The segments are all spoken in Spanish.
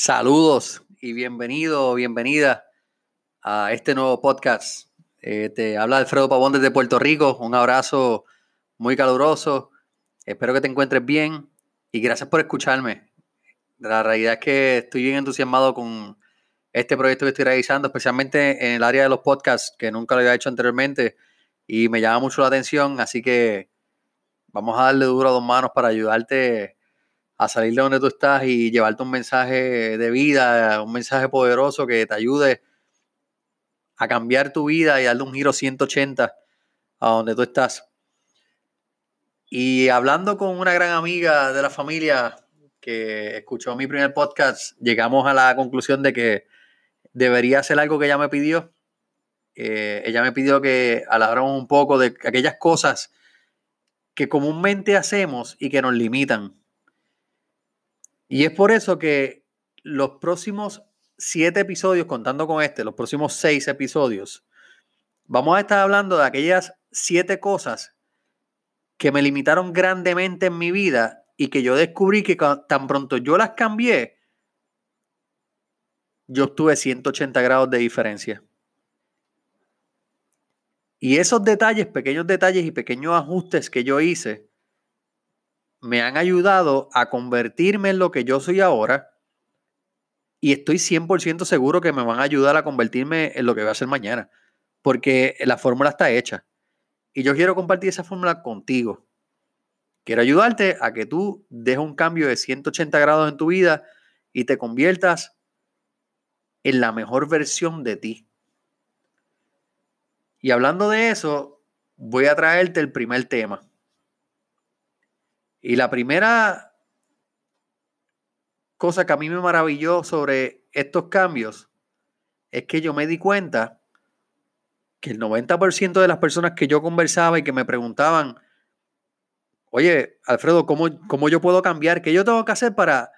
Saludos y bienvenido, bienvenida a este nuevo podcast. Eh, te habla Alfredo Pavón desde Puerto Rico. Un abrazo muy caluroso. Espero que te encuentres bien y gracias por escucharme. La realidad es que estoy bien entusiasmado con este proyecto que estoy realizando, especialmente en el área de los podcasts, que nunca lo había hecho anteriormente y me llama mucho la atención. Así que vamos a darle duro a dos manos para ayudarte a salir de donde tú estás y llevarte un mensaje de vida, un mensaje poderoso que te ayude a cambiar tu vida y darle un giro 180 a donde tú estás. Y hablando con una gran amiga de la familia que escuchó mi primer podcast, llegamos a la conclusión de que debería hacer algo que ella me pidió. Eh, ella me pidió que habláramos un poco de aquellas cosas que comúnmente hacemos y que nos limitan y es por eso que los próximos siete episodios, contando con este, los próximos seis episodios, vamos a estar hablando de aquellas siete cosas que me limitaron grandemente en mi vida y que yo descubrí que tan pronto yo las cambié, yo obtuve 180 grados de diferencia. Y esos detalles, pequeños detalles y pequeños ajustes que yo hice, me han ayudado a convertirme en lo que yo soy ahora y estoy 100% seguro que me van a ayudar a convertirme en lo que voy a hacer mañana, porque la fórmula está hecha. Y yo quiero compartir esa fórmula contigo. Quiero ayudarte a que tú des un cambio de 180 grados en tu vida y te conviertas en la mejor versión de ti. Y hablando de eso, voy a traerte el primer tema. Y la primera cosa que a mí me maravilló sobre estos cambios es que yo me di cuenta que el 90% de las personas que yo conversaba y que me preguntaban, oye, Alfredo, ¿cómo, ¿cómo, yo puedo cambiar? ¿Qué yo tengo que hacer para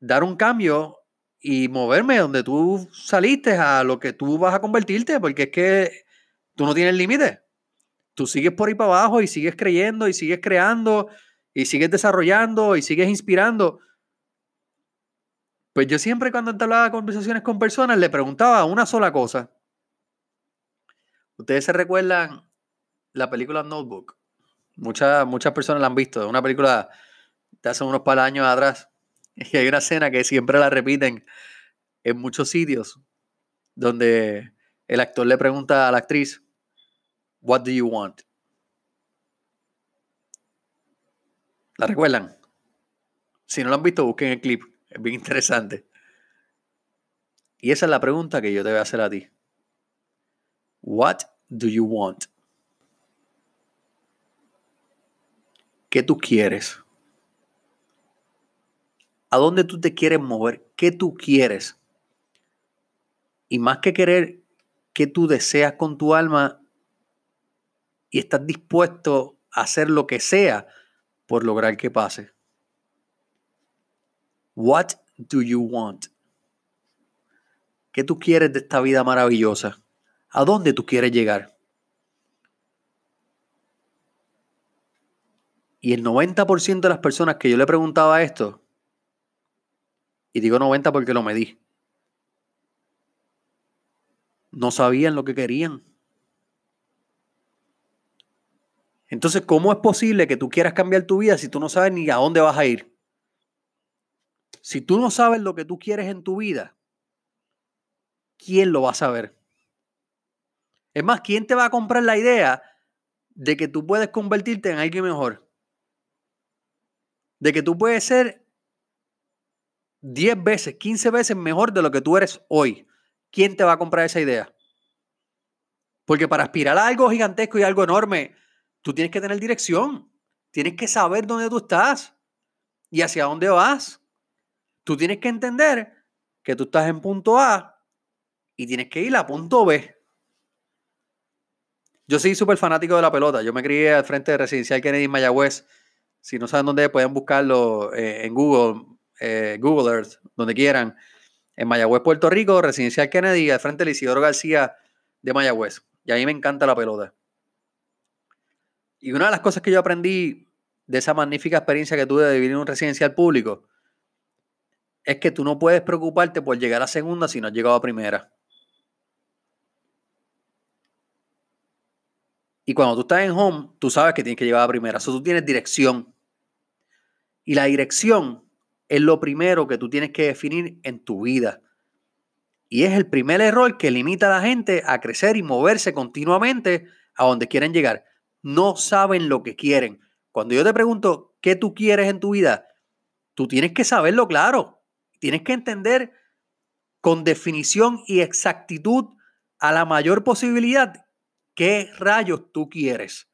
dar un cambio y moverme donde tú saliste a lo que tú vas a convertirte? Porque es que tú no tienes límite tú sigues por ahí para abajo y sigues creyendo y sigues creando y sigues desarrollando y sigues inspirando. Pues yo siempre cuando entablaba conversaciones con personas le preguntaba una sola cosa. Ustedes se recuerdan la película Notebook. Muchas, muchas personas la han visto. Es una película de hace unos par años atrás. Y hay una escena que siempre la repiten en muchos sitios donde el actor le pregunta a la actriz, What do you want? ¿La recuerdan? Si no lo han visto, busquen el clip. Es bien interesante. Y esa es la pregunta que yo te voy a hacer a ti. What do you want? ¿Qué tú quieres? ¿A dónde tú te quieres mover? ¿Qué tú quieres? Y más que querer, ¿qué tú deseas con tu alma? Y estás dispuesto a hacer lo que sea por lograr que pase. What do you want? ¿Qué tú quieres de esta vida maravillosa? ¿A dónde tú quieres llegar? Y el 90% de las personas que yo le preguntaba esto, y digo 90 porque lo medí, no sabían lo que querían. Entonces, ¿cómo es posible que tú quieras cambiar tu vida si tú no sabes ni a dónde vas a ir? Si tú no sabes lo que tú quieres en tu vida, ¿quién lo va a saber? Es más, ¿quién te va a comprar la idea de que tú puedes convertirte en alguien mejor? De que tú puedes ser 10 veces, 15 veces mejor de lo que tú eres hoy. ¿Quién te va a comprar esa idea? Porque para aspirar a algo gigantesco y algo enorme, Tú tienes que tener dirección. Tienes que saber dónde tú estás y hacia dónde vas. Tú tienes que entender que tú estás en punto A y tienes que ir a punto B. Yo soy súper fanático de la pelota. Yo me crié al frente de Residencial Kennedy en Mayagüez. Si no saben dónde, pueden buscarlo eh, en Google, eh, Google Earth, donde quieran. En Mayagüez, Puerto Rico, Residencial Kennedy, al frente de Isidoro García de Mayagüez. Y a mí me encanta la pelota. Y una de las cosas que yo aprendí de esa magnífica experiencia que tuve de vivir en un residencial público es que tú no puedes preocuparte por llegar a segunda si no has llegado a primera. Y cuando tú estás en home, tú sabes que tienes que llegar a primera. Eso tú tienes dirección. Y la dirección es lo primero que tú tienes que definir en tu vida. Y es el primer error que limita a la gente a crecer y moverse continuamente a donde quieren llegar. No saben lo que quieren. Cuando yo te pregunto qué tú quieres en tu vida, tú tienes que saberlo claro. Tienes que entender con definición y exactitud a la mayor posibilidad qué rayos tú quieres.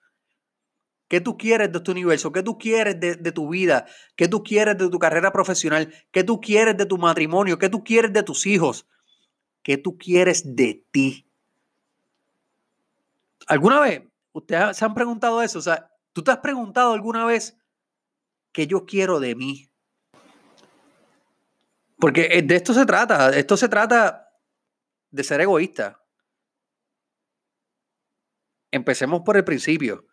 ¿Qué tú quieres de tu universo? ¿Qué tú quieres de, tu vida? ¿Qué tú quieres de tu carrera profesional? ¿Qué tú quieres de tu matrimonio? ¿Qué tú quieres de tus hijos? ¿Qué tú quieres de ti? ¿Alguna vez ustedes se han preguntado eso? O sea, ¿tú te has preguntado alguna vez qué yo quiero de mí? Porque eh, de esto se trata. Esto se trata de ser egoísta. Empecemos por el principio.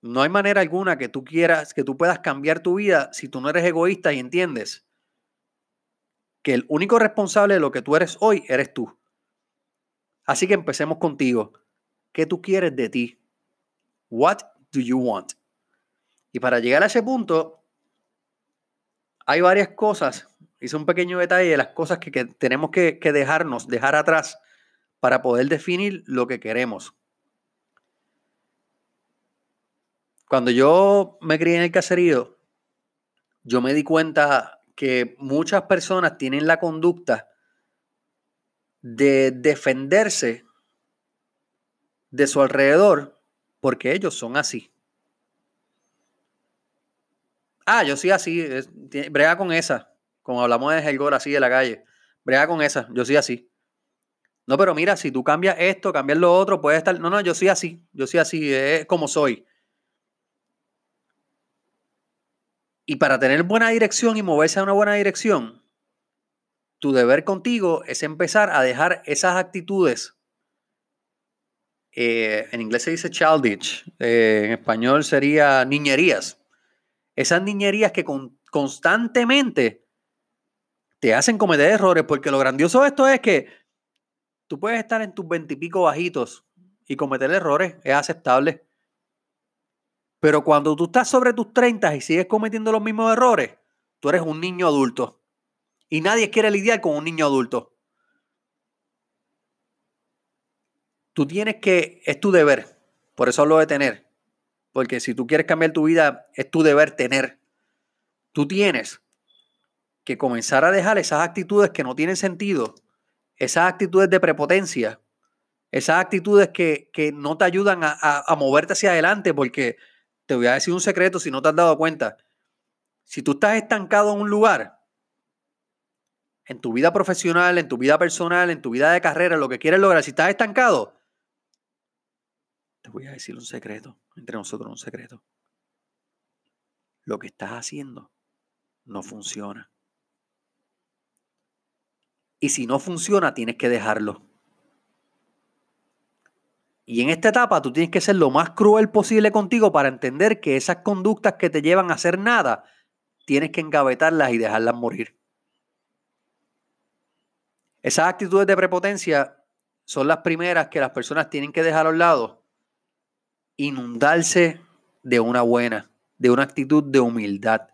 No hay manera alguna que tú quieras, que tú puedas cambiar tu vida si tú no eres egoísta y entiendes que el único responsable de lo que tú eres hoy eres tú. Así que empecemos contigo. ¿Qué tú quieres de ti? What do you want? Y para llegar a ese punto, hay varias cosas. Hice un pequeño detalle de las cosas que, que tenemos que, que dejarnos, dejar atrás para poder definir lo que queremos. Cuando yo me crié en el caserío, yo me di cuenta que muchas personas tienen la conducta de defenderse de su alrededor porque ellos son así. Ah, yo sí así, brega con esa, como hablamos de Helgor así de la calle, brega con esa, yo sí así. No, pero mira, si tú cambias esto, cambias lo otro, puede estar, no, no, yo sí así, yo sí así, es como soy. Y para tener buena dirección y moverse a una buena dirección, tu deber contigo es empezar a dejar esas actitudes. Eh, en inglés se dice childish, eh, en español sería niñerías. Esas niñerías que constantemente te hacen cometer errores, porque lo grandioso de esto es que tú puedes estar en tus veintipico bajitos y cometer errores, es aceptable. Pero cuando tú estás sobre tus 30 y sigues cometiendo los mismos errores, tú eres un niño adulto. Y nadie quiere lidiar con un niño adulto. Tú tienes que, es tu deber, por eso hablo de tener, porque si tú quieres cambiar tu vida, es tu deber tener. Tú tienes que comenzar a dejar esas actitudes que no tienen sentido, esas actitudes de prepotencia, esas actitudes que, no te ayudan a, a moverte hacia adelante, porque te voy a decir un secreto si no te has dado cuenta. Si tú estás estancado en un lugar, en tu vida profesional, en tu vida personal, en tu vida de carrera, lo que quieres lograr, si estás estancado, voy a decir un secreto, entre nosotros un secreto. Lo que estás haciendo no funciona. Y si no funciona, tienes que dejarlo. Y en esta etapa tú tienes que ser lo más cruel posible contigo para entender que esas conductas que te llevan a hacer nada, tienes que engavetarlas y dejarlas morir. Esas actitudes de prepotencia son las primeras que las personas tienen que dejar a un lado. Inundarse de una buena, de una actitud de humildad.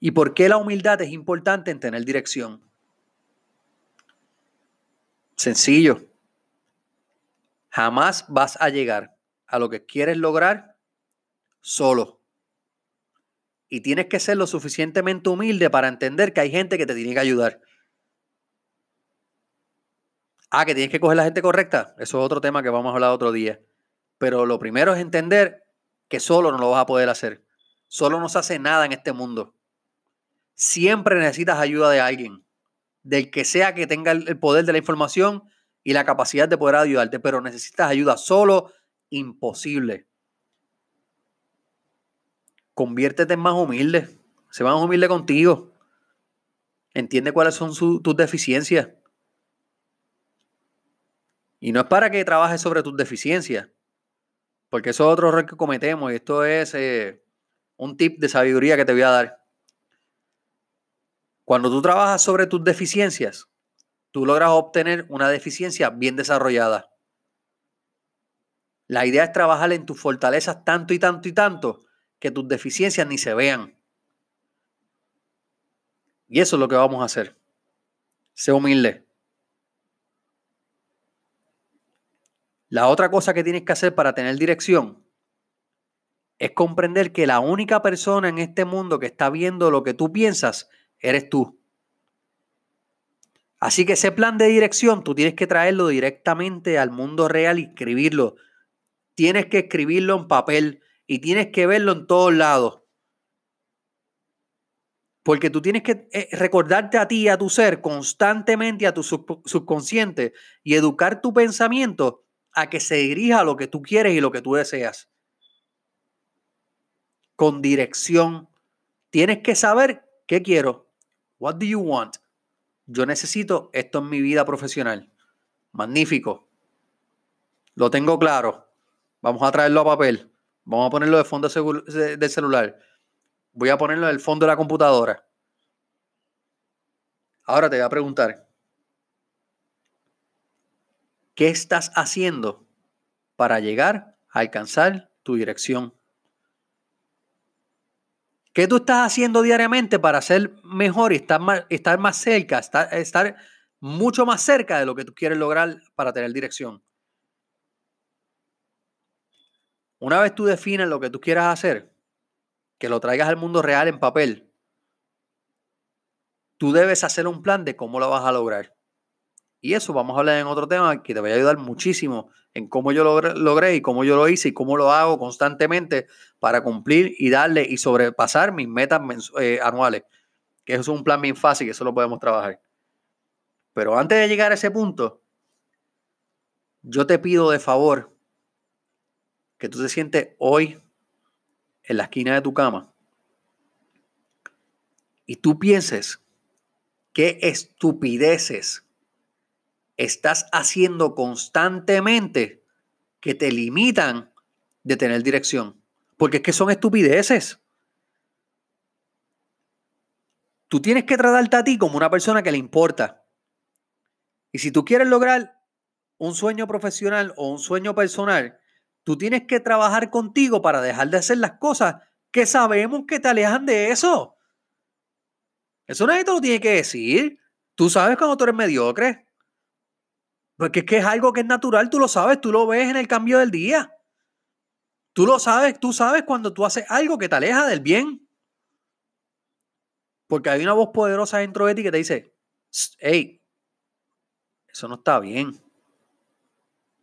¿Y por qué la humildad es importante en tener dirección? Sencillo. Jamás vas a llegar a lo que quieres lograr solo. Y tienes que ser lo suficientemente humilde para entender que hay gente que te tiene que ayudar. Ah, que tienes que coger la gente correcta. Eso es otro tema que vamos a hablar otro día. Pero lo primero es entender que solo no lo vas a poder hacer. Solo no se hace nada en este mundo. Siempre necesitas ayuda de alguien. Del que sea que tenga el poder de la información y la capacidad de poder ayudarte, pero necesitas ayuda solo, imposible. Conviértete en más humilde, sé más humilde contigo. Entiende cuáles son tus deficiencias. Y no es para que trabajes sobre tus deficiencias, porque eso es otro error que cometemos y esto es eh, un tip de sabiduría que te voy a dar. Cuando tú trabajas sobre tus deficiencias, tú logras obtener una deficiencia bien desarrollada. La idea es trabajar en tus fortalezas tanto y tanto y tanto que tus deficiencias ni se vean. Y eso es lo que vamos a hacer. Sé humilde. La otra cosa que tienes que hacer para tener dirección es comprender que la única persona en este mundo que está viendo lo que tú piensas eres tú. Así que ese plan de dirección tú tienes que traerlo directamente al mundo real y escribirlo. Tienes que escribirlo en papel y tienes que verlo en todos lados. Porque tú tienes que eh, recordarte a ti, a tu ser, constantemente, a tu subconsciente y educar tu pensamiento a que se dirija a lo que tú quieres y lo que tú deseas. Con dirección. Tienes que saber qué quiero. What do you want? Yo necesito esto en mi vida profesional. Magnífico. Lo tengo claro. Vamos a traerlo a papel. Vamos a ponerlo de fondo del celular. Voy a ponerlo en el fondo de la computadora. Ahora te voy a preguntar. ¿Qué estás haciendo para llegar a alcanzar tu dirección? ¿Qué tú estás haciendo diariamente para ser mejor y estar más, estar más cerca, estar, estar mucho más cerca de lo que tú quieres lograr para tener dirección? Una vez tú defines lo que tú quieras hacer, que lo traigas al mundo real en papel, tú debes hacer un plan de cómo lo vas a lograr. Y eso vamos a hablar en otro tema que te va a ayudar muchísimo en cómo yo lo logré y cómo yo lo hice y cómo lo hago constantemente para cumplir y darle y sobrepasar mis metas eh, anuales. Que eso es un plan bien fácil, que eso lo podemos trabajar. Pero antes de llegar a ese punto, yo te pido de favor que tú te sientes hoy en la esquina de tu cama y tú pienses qué estupideces estás haciendo constantemente que te limitan de tener dirección. Porque es que son estupideces. Tú tienes que tratarte a ti como una persona que le importa. Y si tú quieres lograr un sueño profesional o un sueño personal, tú tienes que trabajar contigo para dejar de hacer las cosas que sabemos que te alejan de eso. Eso nadie te lo tiene que decir. Tú sabes cuando tú eres mediocre. Porque es que es algo que es natural, tú lo sabes, tú lo ves en el cambio del día. Tú lo sabes, tú sabes cuando tú haces algo que te aleja del bien. Porque hay una voz poderosa dentro de ti que te dice, hey, eso no está bien.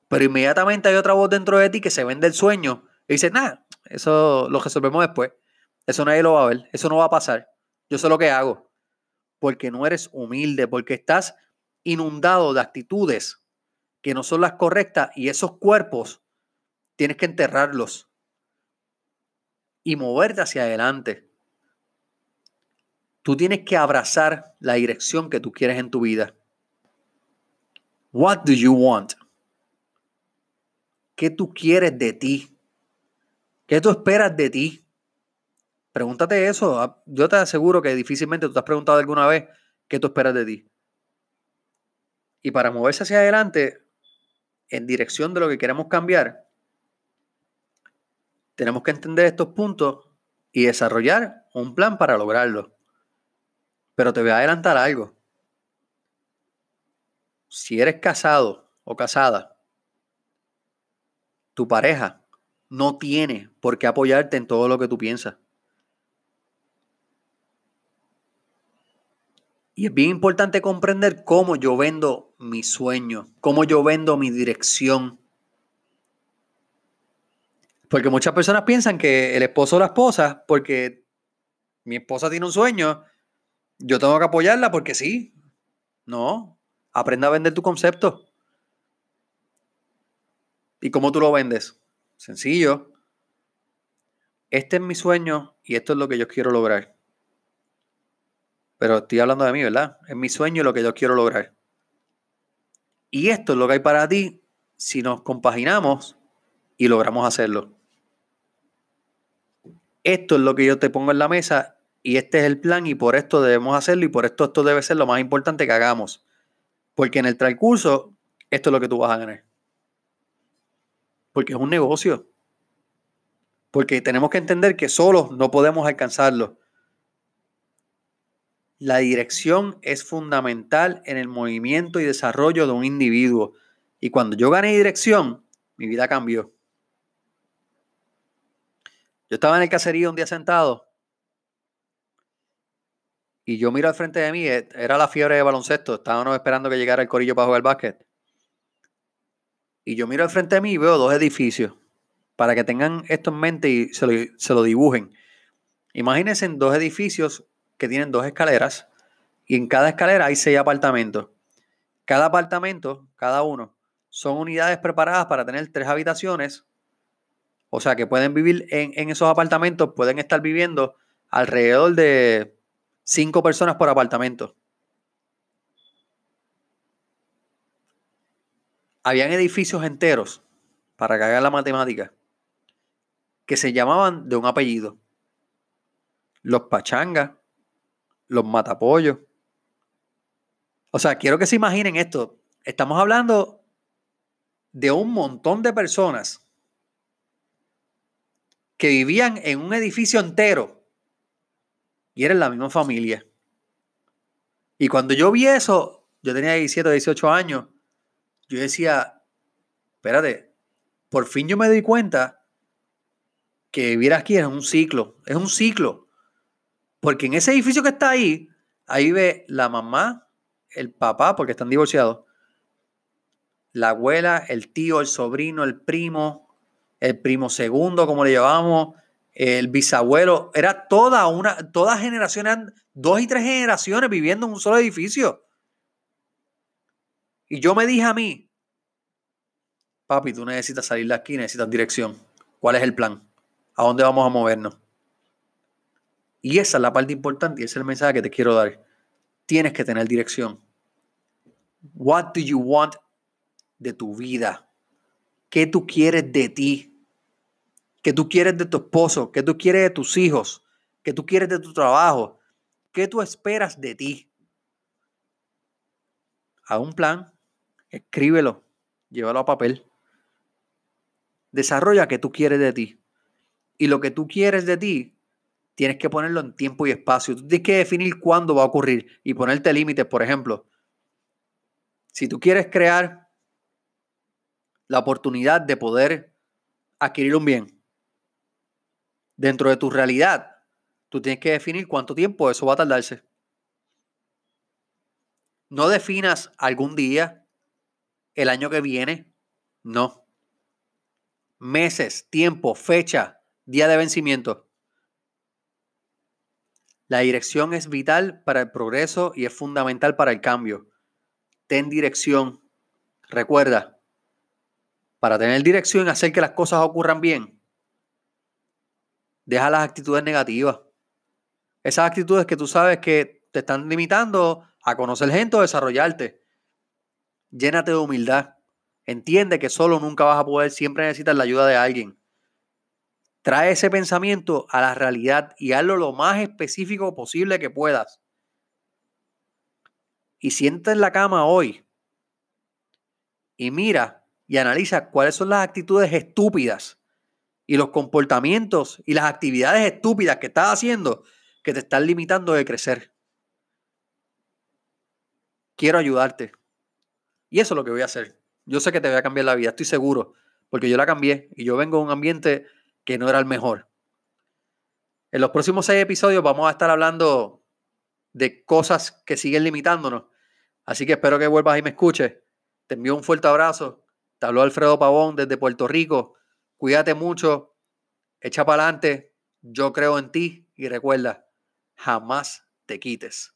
Pero inmediatamente hay otra voz dentro de ti que se vende el sueño y dice, nada, eso lo resolvemos después. Eso nadie lo va a ver, eso no va a pasar. Yo sé lo que hago. Porque no eres humilde, porque estás inundado de actitudes que no son las correctas y esos cuerpos tienes que enterrarlos y moverte hacia adelante. Tú tienes que abrazar la dirección que tú quieres en tu vida. What do you want? ¿Qué tú quieres de ti? ¿Qué tú esperas de ti? Pregúntate eso. Ah, yo te aseguro que difícilmente tú te has preguntado alguna vez qué tú esperas de ti. Y para moverse hacia adelante, en dirección de lo que queremos cambiar, tenemos que entender estos puntos y desarrollar un plan para lograrlo. Pero te voy a adelantar algo. Si eres casado o casada, tu pareja no tiene por qué apoyarte en todo lo que tú piensas. Y es bien importante comprender cómo yo vendo mi sueño, cómo yo vendo mi dirección. Porque muchas personas piensan que el esposo o la esposa, porque mi esposa tiene un sueño, yo tengo que apoyarla porque sí. No, aprenda a vender tu concepto. ¿Y cómo tú lo vendes? Sencillo. Este es mi sueño y esto es lo que yo quiero lograr. Pero estoy hablando de mí, ¿verdad? Es mi sueño y lo que yo quiero lograr. Y esto es lo que hay para ti si nos compaginamos y logramos hacerlo. Esto es lo que yo te pongo en la mesa y este es el plan y por esto debemos hacerlo y por esto esto debe ser lo más importante que hagamos. Porque en el transcurso, esto es lo que tú vas a ganar. Porque es un negocio. Porque tenemos que entender que solos no podemos alcanzarlo. La dirección es fundamental en el movimiento y desarrollo de un individuo. Y cuando yo gané dirección, mi vida cambió. Yo estaba en el caserío un día sentado y yo miro al frente de mí, eh, era la fiebre de baloncesto, estábamos esperando que llegara el corillo para jugar básquet. Y yo miro al frente de mí y veo dos edificios, para que tengan esto en mente y se lo, se lo dibujen. Imagínense dos edificios que tienen dos escaleras y en cada escalera hay seis apartamentos. Cada apartamento, cada uno, son unidades preparadas para tener tres habitaciones. O sea que pueden vivir en, esos apartamentos, pueden estar viviendo alrededor de Cinco personas por apartamento. Habían edificios enteros, para haga la matemática, que se llamaban de un apellido. Los Pachangas, los Matapollos. O sea, quiero que se imaginen esto. Estamos hablando de un montón de personas que vivían en un edificio entero y eran la misma familia. Y cuando yo vi eso, yo tenía 17, 18 años, yo decía, espérate, por fin yo me di cuenta que vivir aquí es un ciclo, es un ciclo. Porque en ese edificio que está ahí, ahí ve la mamá, el papá, porque están divorciados, la abuela, el tío, el sobrino, el primo, el primo segundo, como le llamamos, el bisabuelo, era toda una, todas generaciones, dos y tres generaciones viviendo en un solo edificio. Y yo me dije a mí, papi, tú necesitas salir de aquí, necesitas dirección. ¿Cuál es el plan? ¿A dónde vamos a movernos? Y esa es la parte importante y ese es el mensaje que te quiero dar. Tienes que tener dirección. What do you want de tu vida? ¿Qué tú quieres de ti? ¿Qué tú quieres de tu esposo, ¿Qué tú quieres de tus hijos, ¿Qué tú quieres de tu trabajo, ¿Qué tú esperas de ti. Haz un plan, escríbelo, llévalo a papel. Desarrolla qué tú quieres de ti. Y lo que tú quieres de ti, tienes que ponerlo en tiempo y espacio. Tú tienes que definir cuándo va a ocurrir y ponerte límites, por ejemplo. Si tú quieres crear la oportunidad de poder adquirir un bien, dentro de tu realidad, tú tienes que definir cuánto tiempo eso va a tardarse. No definas algún día, el año que viene, no. Meses, tiempo, fecha, día de vencimiento. La dirección es vital para el progreso y es fundamental para el cambio. Ten dirección. Recuerda, para tener dirección y hacer que las cosas ocurran bien, Deja las actitudes negativas. Esas actitudes que tú sabes que te están limitando a conocer gente o desarrollarte. Llénate de humildad. Entiende que solo nunca vas a poder, siempre necesitas la ayuda de alguien. Trae ese pensamiento a la realidad y hazlo lo más específico posible que puedas. Y sienta en la cama hoy y mira y analiza cuáles son las actitudes estúpidas y los comportamientos y las actividades estúpidas que estás haciendo que te están limitando de crecer. Quiero ayudarte. Y eso es lo que voy a hacer. Yo sé que te voy a cambiar la vida, estoy seguro, porque yo la cambié y yo vengo de un ambiente que no era el mejor. En los próximos seis episodios vamos a estar hablando de cosas que siguen limitándonos. Así que espero que vuelvas y me escuches. Te envío un fuerte abrazo. Te habló Alfredo Pavón desde Puerto Rico. Cuídate mucho, echa para adelante, yo creo en ti y recuerda, jamás te quites.